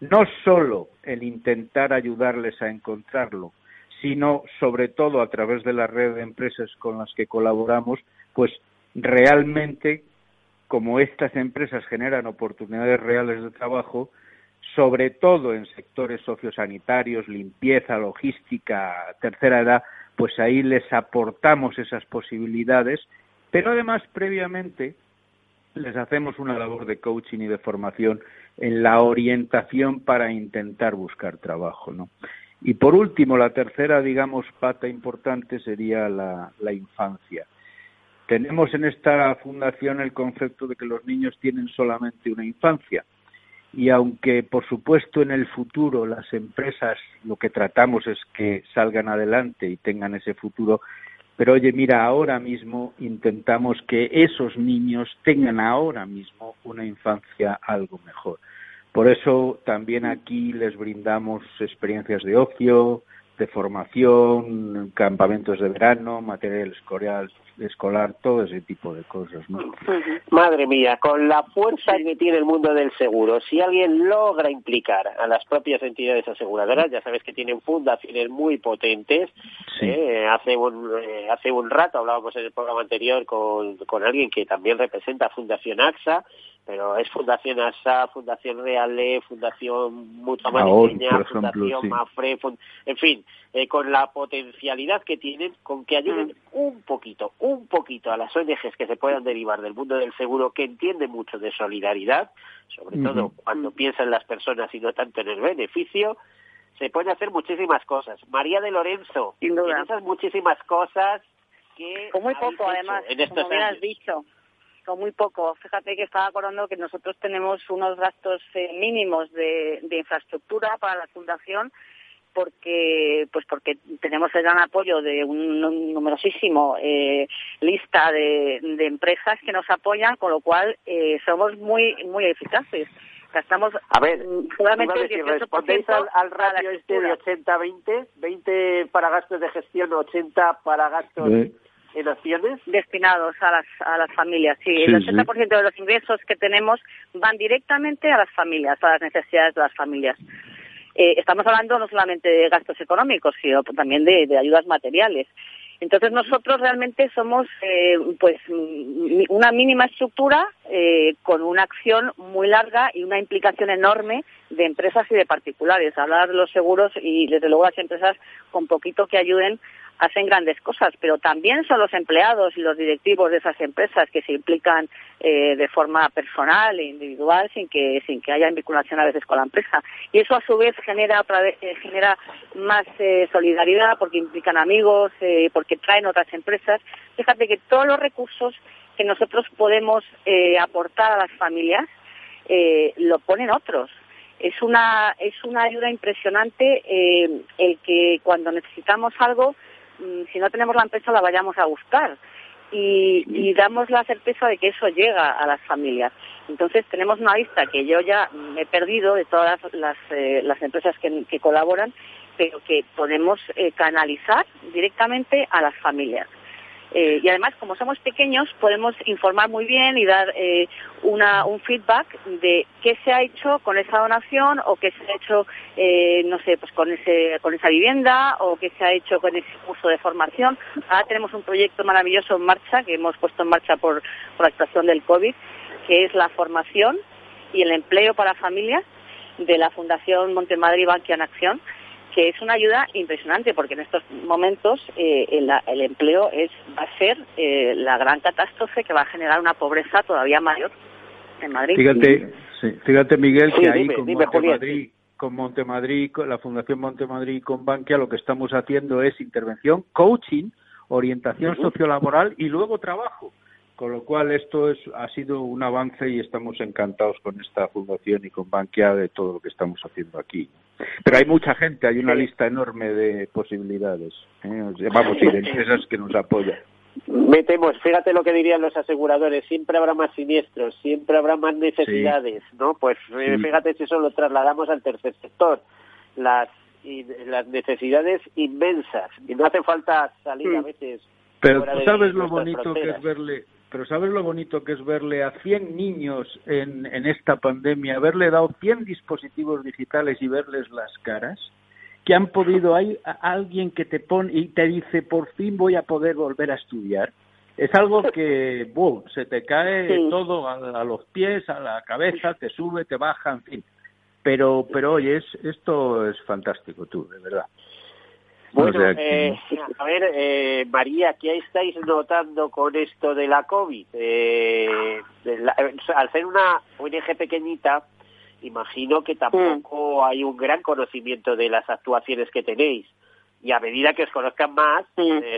No solo el intentar ayudarles a encontrarlo, sino sobre todo a través de la red de empresas con las que colaboramos, pues realmente como estas empresas generan oportunidades reales de trabajo, sobre todo en sectores sociosanitarios, limpieza, logística, tercera edad, pues ahí les aportamos esas posibilidades, pero además previamente les hacemos una labor de coaching y de formación en la orientación para intentar buscar trabajo, ¿no? Y por último, la tercera, digamos, pata importante sería la, infancia. Tenemos en esta fundación el concepto de que los niños tienen solamente una infancia. Y aunque, por supuesto, en el futuro las empresas lo que tratamos es que salgan adelante y tengan ese futuro, Pero oye, mira, ahora mismo intentamos que esos niños tengan ahora mismo una infancia algo mejor. Por eso también aquí les brindamos experiencias de ocio, de formación, campamentos de verano, material escolar, escolar, todo ese tipo de cosas. ¿no? Madre mía, con la fuerza que tiene el mundo del seguro, si alguien logra implicar a las propias entidades aseguradoras, ya sabes que tienen fundaciones muy potentes. ¿eh? hace, un, eh, hace un rato hablábamos en el programa anterior con, con alguien que también representa Fundación AXA, pero es Fundación ASA, Fundación Reale, Fundación Mutua Fundación Mafre, en fin, eh, con la potencialidad que tienen, con que ayuden mm. un poquito, un poquito a las ONGs que se puedan derivar del mundo del seguro, que entiende mucho de solidaridad, sobre todo cuando piensa en las personas y no tanto en el beneficio, se pueden hacer muchísimas cosas. María de Lorenzo, Sin duda. esas muchísimas cosas que... Con muy poco, además, en estos como has dicho muy poco. Fíjate que estaba acordando que nosotros tenemos unos gastos eh, mínimos de, infraestructura para la fundación porque pues porque tenemos el gran apoyo de un, numerosísimo eh, lista de, empresas que nos apoyan con lo cual eh, somos muy muy eficaces estamos a ver solamente si respondéis al, al ratio este de 80-20 20 para gastos de gestión 80 para gastos en Destinados a las, a las familias, sí. el 80% de los ingresos que tenemos van directamente a las familias, a las necesidades de las familias. Eh, estamos hablando no solamente de gastos económicos, sino también de, ayudas materiales. Entonces nosotros realmente somos eh, pues una mínima estructura eh, con una acción muy larga y una implicación enorme de empresas y de particulares. Hablar de los seguros y desde luego las empresas con poquito que ayuden hacen grandes cosas, pero también son los empleados y los directivos de esas empresas que se implican eh, de forma personal e individual sin que sin que haya vinculación a veces con la empresa. Y eso a su vez genera otra vez eh, genera más eh, solidaridad porque implican amigos porque traen otras empresas. Fíjate que todos los recursos que nosotros podemos aportar a las familias lo ponen otros. Es una es una ayuda impresionante el que cuando necesitamos algo si no tenemos la empresa la vayamos a buscar y, damos la certeza de que eso llega a las familias. Entonces tenemos una lista que yo ya me he perdido de todas las, eh, empresas que, colaboran, pero que podemos eh, canalizar directamente a las familias. Eh, y además, como somos pequeños, podemos informar muy bien y dar eh, una, un feedback de qué se ha hecho con esa donación o qué se ha hecho, eh, no sé, pues con, ese, con esa vivienda o qué se ha hecho con ese curso de formación. Ahora tenemos un proyecto maravilloso en marcha que hemos puesto en marcha por, por la actuación del COVID, que es la formación y el empleo para familias de la Fundación Montemadrid Bankia en Acción que es una ayuda impresionante porque en estos momentos eh, el, empleo es va a ser eh, la gran catástrofe que va a generar una pobreza todavía mayor en Madrid. Fíjate, fíjate Miguel que ahí con Montemadrid, con Montemadrid, con la Fundación Montemadrid y con Bankia lo que estamos haciendo es intervención, coaching, orientación sociolaboral y luego trabajo. Con lo cual esto es, ha sido un avance y estamos encantados con esta fundación y con Bankia de todo lo que estamos haciendo aquí. Pero hay mucha gente, hay una lista enorme de posibilidades. ¿eh? Vamos, y de empresas que nos apoyan. Metemos, fíjate lo que dirían los aseguradores, siempre habrá más siniestros, siempre habrá más necesidades, ¿no? Pues eh, fíjate si eso lo trasladamos al tercer sector. Las, y, las necesidades inmensas y no hace falta salir a veces. Pero sabes lo bonito que es verle pero ¿sabes lo bonito que es verle a 100 niños en, en esta pandemia, haberle dado 100 dispositivos digitales y verles las caras? Que han podido, hay alguien que te pone y te dice, por fin voy a poder volver a estudiar. Es algo que, boom, se te cae todo a, los pies, a la cabeza, te sube, te baja, en fin. Pero, pero oye, esto es fantástico, tú, de verdad. Bueno, eh, a ver, eh, María, ¿qué estáis notando con esto de la COVID? Eh, al ser una ONG pequeñita, imagino que tampoco hay un gran conocimiento de las actuaciones que tenéis. Y a medida que os conozcan más,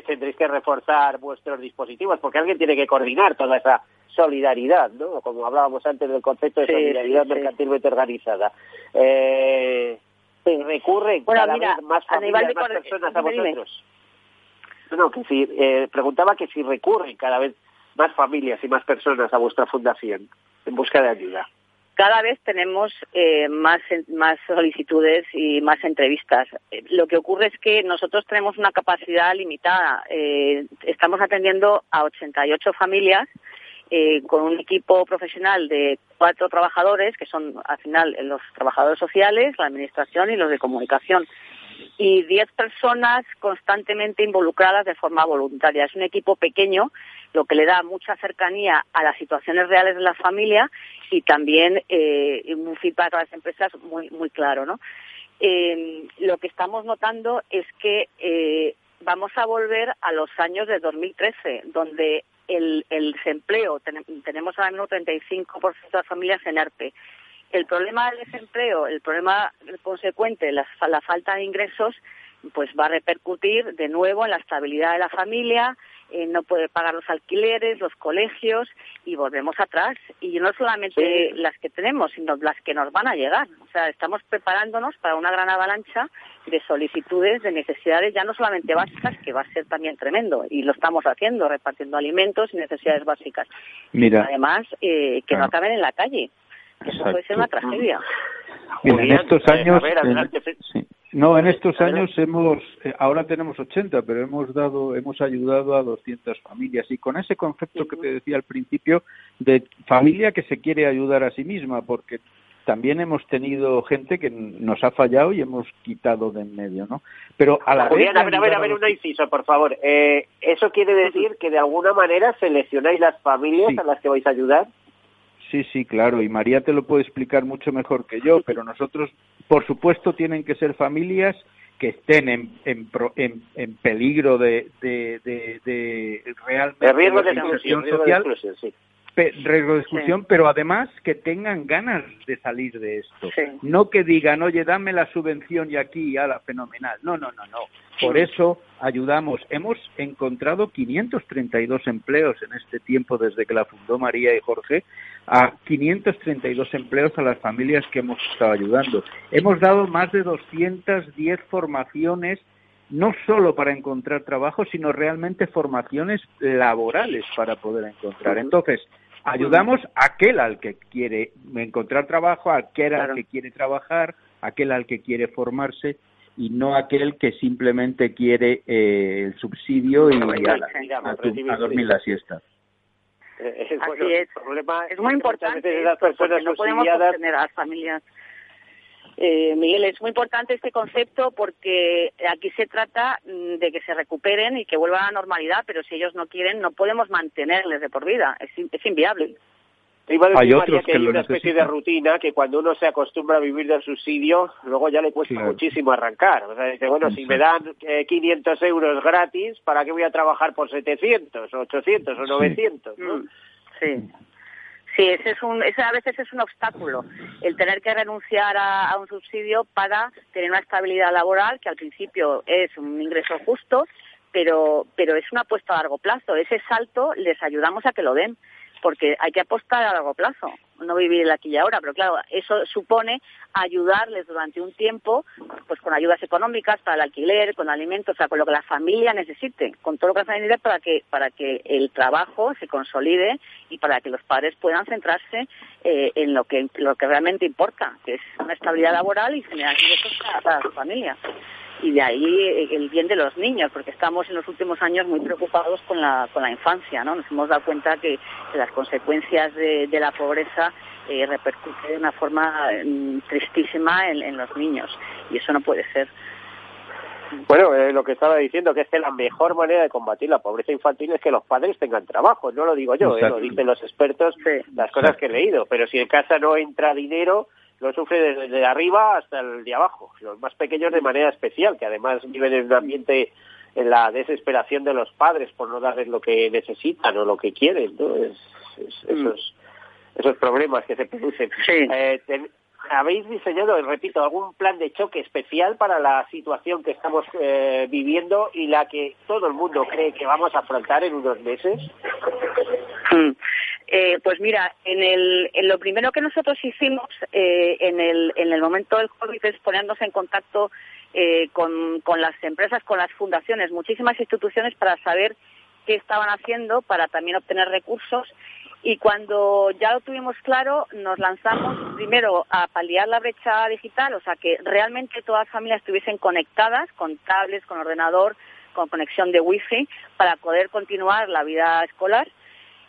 tendréis que reforzar vuestros dispositivos, porque alguien tiene que coordinar toda esa solidaridad, ¿no? Como hablábamos antes del concepto de solidaridad mercantilmente organizada. Eh, recurre cada vez más familias, más personas a vosotros. No, que si, eh, preguntaba que si recurren cada vez más familias y más personas a vuestra fundación en busca de ayuda cada vez tenemos eh, más, más solicitudes y más entrevistas. Eh, lo que ocurre es que nosotros tenemos una capacidad limitada. Eh, estamos atendiendo a 88 familias con un equipo profesional de cuatro trabajadores, que son al final los trabajadores sociales, la administración y los de comunicación y 10 personas constantemente involucradas de forma voluntaria. Es un equipo pequeño, lo que le da mucha cercanía a las situaciones reales de la familia y también eh, un feedback a las empresas muy, muy claro. ¿no? Eh, lo que estamos notando es que eh, vamos a volver a los años de 2013, donde el, el desempleo, tenemos ahora mismo 35% de las familias en ERPE, el problema del desempleo, el problema consecuente, la, la falta de ingresos, pues va a repercutir de nuevo en la estabilidad de la familia, eh, no puede pagar los alquileres, los colegios y volvemos atrás. Y no solamente las que tenemos, sino las que nos van a llegar. O sea, estamos preparándonos para una gran avalancha de solicitudes, de necesidades, ya no solamente básicas, que va a ser también tremendo. Y lo estamos haciendo, repartiendo alimentos y necesidades básicas. Mira, además, eh, que no acaben en la calle. Eso puede ser una tragedia. en estos años, no, en estos años hemos, eh, ahora tenemos 80, pero hemos dado, hemos ayudado a 200 familias y con ese concepto que te decía al principio de familia que se quiere ayudar a sí misma, porque también hemos tenido gente que nos ha fallado y hemos quitado de en medio, ¿no? Pero a la vez... A ver, a ver, a ver, un inciso, por favor. Eh, ¿Eso quiere decir que de alguna manera seleccionáis las familias a las que vais a ayudar? Sí, sí, claro, y María te lo puede explicar mucho mejor que yo, pero nosotros, por supuesto, tienen que ser familias que estén en, en, en, peligro de, de, de, de realmente de riesgo de exclusión, social, sí riesgo de exclusión, pero además que tengan ganas de salir de esto. No que digan, oye, dame la subvención y aquí, la fenomenal. No, no, no, no. Por eso ayudamos. Hemos encontrado 532 empleos en este tiempo desde que la fundó María y Jorge, a 532 empleos a las familias que hemos estado ayudando. Hemos dado más de 210 formaciones no solo para encontrar trabajo, sino realmente formaciones laborales para poder encontrar. Entonces, ayudamos a aquel al que quiere encontrar trabajo, a aquel al que quiere trabajar, a aquel al que quiere formarse y no aquel que simplemente quiere eh, el subsidio y a, dormir la siesta. Eh, es. es muy importante porque no podemos sostener a las familias eh, Miguel, es muy importante este concepto porque aquí se trata mm, de que se recuperen y que vuelvan a la normalidad, pero si ellos no quieren, no podemos mantenerles de por vida. Es, es inviable. iba a decir, María, que hay una especie de rutina que cuando uno se acostumbra a vivir del subsidio, luego ya le cuesta muchísimo arrancar. O sea, dice, bueno, si me dan 500 eh, euros gratis, ¿para qué voy a trabajar por 700, 800 o 900? ¿no? Mm, sí. Sí, ese es un, ese a veces es un obstáculo, el tener que renunciar a, un subsidio para tener una estabilidad laboral que al principio es un ingreso justo, pero, pero es una apuesta a largo plazo. Ese salto les ayudamos a que lo den porque hay que apostar a largo plazo, no vivir el aquí y ahora, pero claro, eso supone ayudarles durante un tiempo, pues con ayudas económicas para el alquiler, con alimentos, o sea, con lo que la familia necesite, con todo lo que necesite para que para que el trabajo se consolide y para que los padres puedan centrarse eh, en lo que lo que realmente importa, que es una estabilidad laboral y generar ingresos para, para su familia y de ahí el bien de los niños, porque estamos en los últimos años muy preocupados con la, con la infancia, ¿no? Nos hemos dado cuenta que, las consecuencias de, la pobreza eh, repercuten de una forma mm, tristísima en, los niños y eso no puede ser. Bueno, eh, lo que estaba diciendo, que es que la mejor manera de combatir la pobreza infantil es que los padres tengan trabajo, no lo digo yo, eh, lo dicen los expertos, las cosas que he leído, pero si en casa no entra dinero, lo sufre desde arriba hasta el de abajo, los más pequeños de manera especial, que además viven en un ambiente en la desesperación de los padres por no darles lo que necesitan o lo que quieren, ¿no? Es, mm. esos, esos problemas que se producen. Eh, ¿Habéis diseñado, repito, algún plan de choque especial para la situación que estamos eh, viviendo y la que todo el mundo cree que vamos a afrontar en unos meses? Mm. Eh, pues mira, en, el, en lo primero que nosotros hicimos eh, en, el, en el momento del COVID es ponernos en contacto eh, con, con las empresas, con las fundaciones, muchísimas instituciones para saber qué estaban haciendo para también obtener recursos y cuando ya lo tuvimos claro, nos lanzamos primero a paliar la brecha digital, o sea, que realmente todas las familias estuviesen conectadas con tablets, con ordenador, con conexión de wifi, para poder continuar la vida escolar.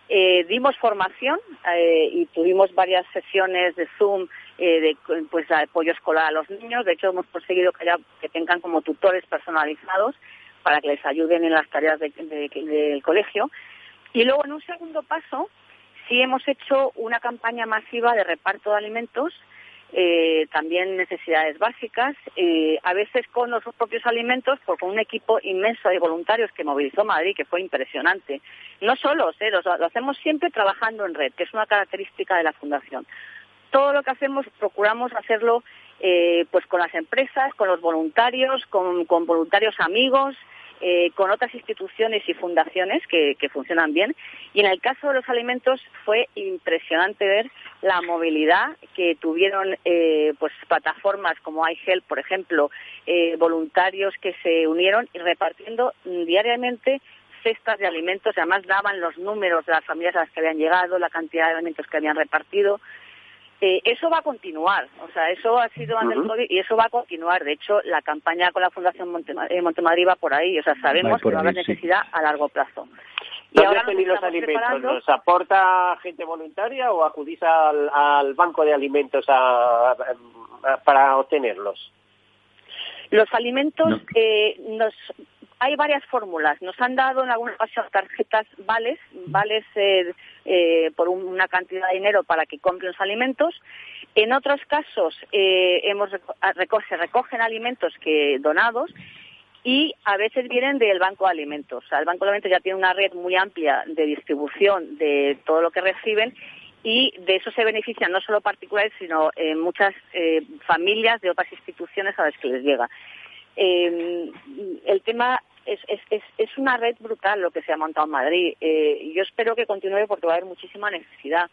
Eh, dimos formación eh, y tuvimos varias sesiones de Zoom eh, de pues, de apoyo escolar a los niños. De hecho, hemos conseguido que, que tengan como tutores personalizados para que les ayuden en las tareas del colegio. Y luego, en un segundo paso, Sí hemos hecho una campaña masiva de reparto de alimentos, eh, también necesidades básicas, eh, a veces con los propios alimentos, por con un equipo inmenso de voluntarios que movilizó Madrid, que fue impresionante. No solo, eh, lo, hacemos siempre trabajando en red, que es una característica de la Fundación. Todo lo que hacemos procuramos hacerlo pues con las empresas, con los voluntarios, con voluntarios amigos, eh, con otras instituciones y fundaciones que, funcionan bien. Y en el caso de los alimentos fue impresionante ver la movilidad que tuvieron eh, pues plataformas como iHelp, por ejemplo, eh, voluntarios que se unieron y repartiendo diariamente cestas de alimentos. Además daban los números de las familias a las que habían llegado, la cantidad de alimentos que habían repartido. Eh, eso va a continuar, o sea, eso ha sido antes del COVID y eso va a continuar. De hecho, la campaña con la Fundación eh, Montemadrid va por ahí, o sea, sabemos que va a haber necesidad a largo plazo. Y ahora tenéis los alimentos? ¿Los aporta gente voluntaria o acudís al, banco de alimentos para obtenerlos? Los alimentos eh, nos hay varias fórmulas. Nos han dado en alguna ocasión tarjetas vales, vales eh, eh, por una cantidad de dinero para que compren los alimentos. En otros casos eh, hemos, se recogen alimentos que donados y a veces vienen del Banco de Alimentos. el Banco de Alimentos ya tiene una red muy amplia de distribución de todo lo que reciben y de eso se benefician no solo particulares, sino muchas familias de otras instituciones a las que les llega. el tema es, es, es, una red brutal lo que se ha montado en Madrid. Eh, yo espero que continúe porque va a haber muchísima necesidad.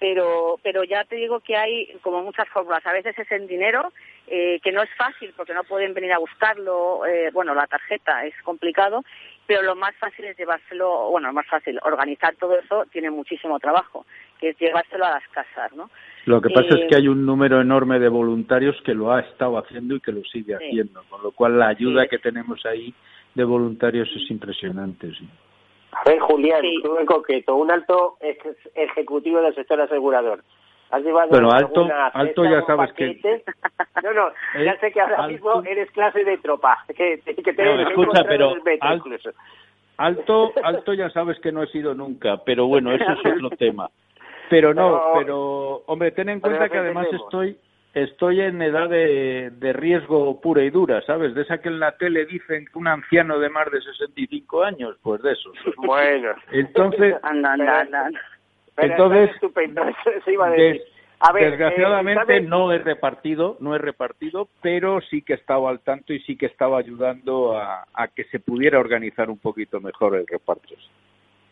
Pero, pero ya te digo que hay como muchas fórmulas. A veces es en dinero, eh, que no es fácil porque no pueden venir a buscarlo. Eh, bueno, la tarjeta es complicado, pero lo más fácil es llevárselo, bueno, lo más fácil, organizar todo eso tiene muchísimo trabajo, que es llevárselo a las casas, ¿no? Lo que pasa es que hay un número enorme de voluntarios que lo ha estado haciendo y que lo sigue haciendo, con lo cual la ayuda que tenemos ahí de voluntarios es impresionante. Sí. A ver, Julián, tú en concreto, un alto ejecutivo del sector asegurador. ¿Has llevado Pero alto, alto ya sabes que... No, no, ya ¿Eh? sé que ahora mismo eres clase de tropa. Que, que te no, escucha, pero alto, alto ya sabes que no he sido nunca, pero bueno, eso es otro tema. Pero no, pero, hombre, ten en cuenta que además estoy estoy en edad de, de, riesgo pura y dura, ¿sabes? De esa que en la tele dicen que un anciano de más de 65 años, pues de eso. Bueno. Entonces, entonces, desgraciadamente no he repartido, no he repartido, pero sí que estaba al tanto y sí que estaba ayudando a, a que se pudiera organizar un poquito mejor el reparto.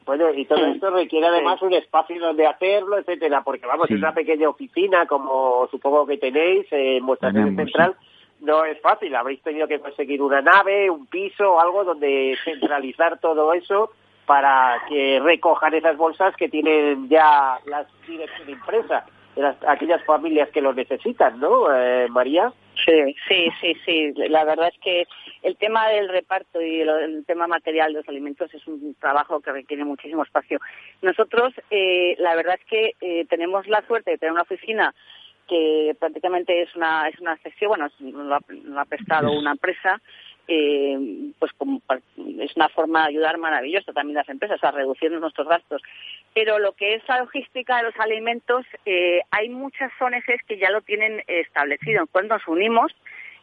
Bueno, y todo esto requiere además un espacio donde hacerlo, etcétera, porque vamos, es una pequeña oficina, como supongo que tenéis en vuestra sede central, no es fácil, habréis tenido que conseguir una nave, un piso, algo donde centralizar todo eso para que recojan esas bolsas que tienen ya las direcciones impresas de aquellas familias que lo necesitan, ¿no, eh, María? Sí, sí, sí, sí. La verdad es que el tema del reparto y el, tema material de los alimentos es un trabajo que requiere muchísimo espacio. Nosotros, eh, la verdad es que eh, tenemos la suerte de tener una oficina que prácticamente es una es una sesión, bueno, lo ha, prestado una empresa eh, pues como, es una forma de ayudar maravillosa también las empresas, a reducir nuestros gastos. Pero lo que es la logística de los alimentos, eh, hay muchas ONGs que ya lo tienen establecido. Cuando nos unimos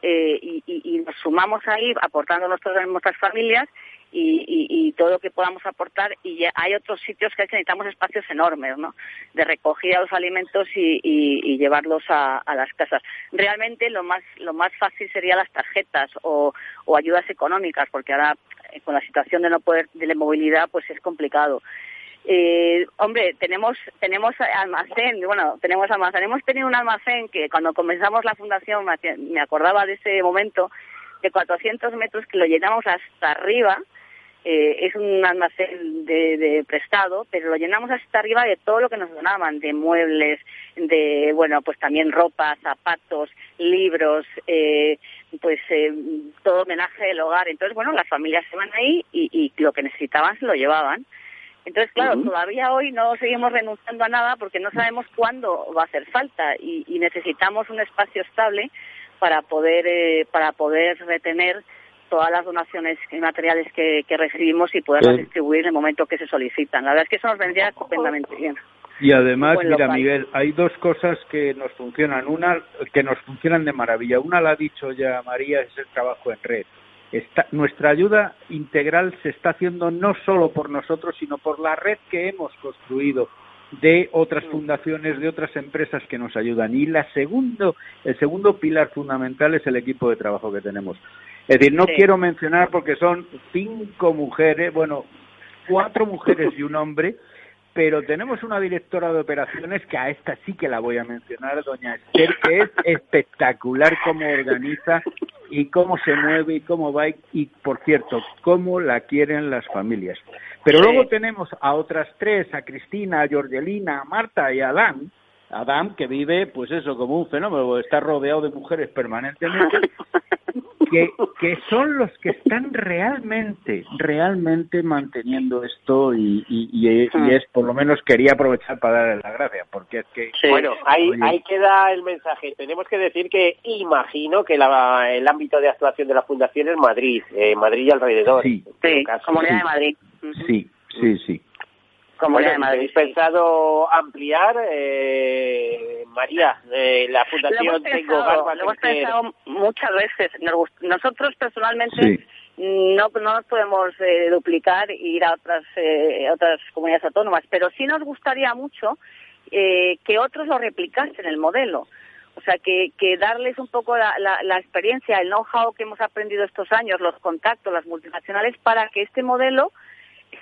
eh, y, y, nos sumamos ahí, aportando nuestras, familias, y, y, todo lo que podamos aportar. Y hay otros sitios que necesitamos espacios enormes ¿no? de recogida de los alimentos y, y llevarlos a, a, las casas. Realmente lo más lo más fácil sería las tarjetas o, o ayudas económicas porque ahora eh, con la situación de no poder de la movilidad pues es complicado eh, hombre, tenemos tenemos almacén, bueno, tenemos almacén. Hemos tenido un almacén que cuando comenzamos la fundación me acordaba de ese momento de 400 metros que lo llenamos hasta arriba. Eh, es un almacén de, prestado, pero lo llenamos hasta arriba de todo lo que nos donaban, de muebles, de, bueno, pues también ropa, zapatos, libros, eh, pues eh, todo homenaje del hogar. Entonces, bueno, las familias se van ahí y, y lo que necesitaban se lo llevaban. Entonces, claro, todavía hoy no seguimos renunciando a nada porque no sabemos cuándo va a hacer falta y, necesitamos un espacio estable para poder eh, para poder retener todas las donaciones y materiales que, recibimos y poderlas distribuir en el momento que se solicitan. La verdad es que eso nos vendría completamente bien. Y además, mira, Miguel, hay dos cosas que nos funcionan. Una, que nos funcionan de maravilla. Una la ha dicho ya María, es el trabajo en red nuestra ayuda integral se está haciendo no solo por nosotros, sino por la red que hemos construido de otras fundaciones, de otras empresas que nos ayudan. Y la segundo, el segundo pilar fundamental es el equipo de trabajo que tenemos. Es decir, no quiero mencionar porque son cinco mujeres, bueno, cuatro mujeres y un hombre, pero tenemos una directora de operaciones que a esta sí que la voy a mencionar, doña Esther, que es espectacular cómo organiza y cómo se mueve y cómo va y, por cierto, cómo la quieren las familias. Pero luego tenemos a otras tres, a Cristina, a Georgelina, a Marta y a Adán, Adam, que vive, pues eso, como un fenómeno, está rodeado de mujeres permanentemente, que, que son los que están realmente, realmente manteniendo esto y, y, hmm. es, por lo menos quería aprovechar para darle la gracia, porque es que... Bueno, ahí, ahí queda el mensaje. Tenemos que decir que imagino que la, el ámbito de actuación de la Fundación es Madrid, eh, Madrid y alrededor. Sí, sí Comunidad de Madrid. Sí, sí, sí. Comunidad de Madrid. pensado ampliar, eh, María, eh, la Fundación Tengo Lo hemos pensado muchas veces. Nosotros personalmente no, no nos podemos eh, duplicar e ir a otras, eh, otras comunidades autónomas, pero sí nos gustaría mucho eh, que otros lo replicasen el modelo. O sea, que, que darles un poco la, la, la experiencia, el know-how que hemos aprendido estos años, los contactos, las multinacionales, para que este modelo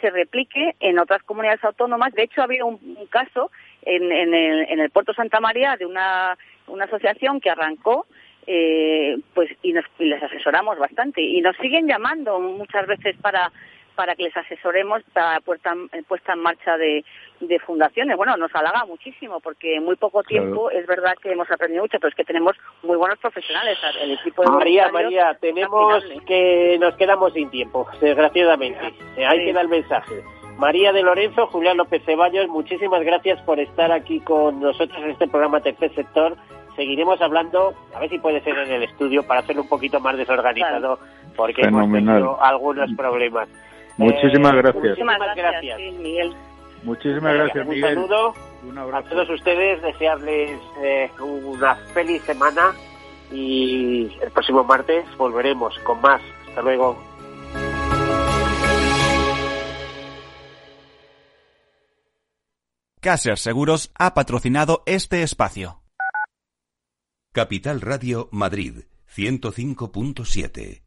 se replique en otras comunidades autónomas. De hecho, había un, caso en, en, el, en el Puerto Santa María de una, una asociación que arrancó eh, pues y, nos, y les asesoramos bastante y nos siguen llamando muchas veces para para que les asesoremos para puesta, puesta en marcha de, de fundaciones. Bueno, nos halaga muchísimo porque en muy poco tiempo es verdad que hemos aprendido mucho, pero es que tenemos muy buenos profesionales. El equipo de María, María, tenemos que nos quedamos sin tiempo, desgraciadamente. Eh, ahí queda el mensaje. María de Lorenzo, Julián López Ceballos, muchísimas gracias por estar aquí con nosotros en este programa Tercer Sector. Seguiremos hablando, a ver si puede ser en el estudio para hacerlo un poquito más desorganizado, porque hemos tenido algunos problemas. Muchísimas eh, gracias. Muchísimas gracias, Miguel. Muchísimas gracias, Miguel. Un saludo a todos ustedes, desearles eh, una feliz semana y el próximo martes volveremos con más. Hasta luego. Caser Seguros ha patrocinado este espacio. Capital Radio Madrid 105.7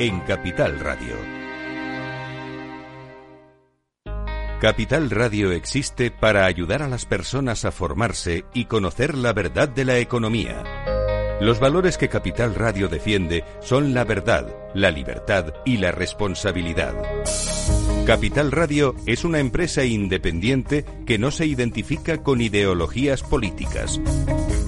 en Capital Radio. Capital Radio existe para ayudar a las personas a formarse y conocer la verdad de la economía. Los valores que Capital Radio defiende son la verdad, la libertad y la responsabilidad. Capital Radio es una empresa independiente que no se identifica con ideologías políticas.